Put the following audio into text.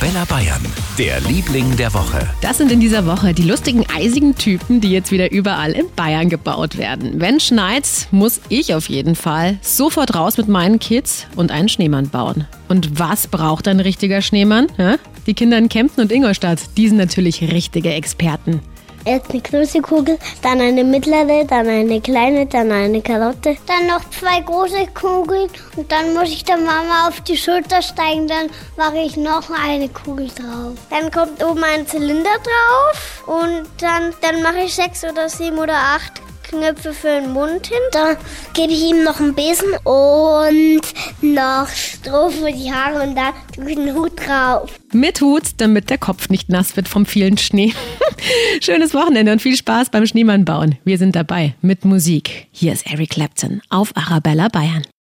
Arabella Bayern, der Liebling der Woche. Das sind in dieser Woche die lustigen, eisigen Typen, die jetzt wieder überall in Bayern gebaut werden. Wenn schneit, muss ich auf jeden Fall sofort raus mit meinen Kids und einen Schneemann bauen. Und was braucht ein richtiger Schneemann? Die Kinder in Kempten und Ingolstadt, die sind natürlich richtige Experten. Erst eine große Kugel, dann eine mittlere, dann eine kleine, dann eine Karotte. Dann noch zwei große Kugeln und dann muss ich der Mama auf die Schulter steigen, dann mache ich noch eine Kugel drauf. Dann kommt oben ein Zylinder drauf und dann, dann mache ich sechs oder sieben oder acht Knöpfe für den Mund hin. Da gebe ich ihm noch einen Besen und noch Stroh für die Haare und da tue ich einen Hut drauf. Mit Hut, damit der Kopf nicht nass wird vom vielen Schnee. Schönes Wochenende und viel Spaß beim Schneemann bauen. Wir sind dabei mit Musik. Hier ist Eric Clapton auf Arabella Bayern.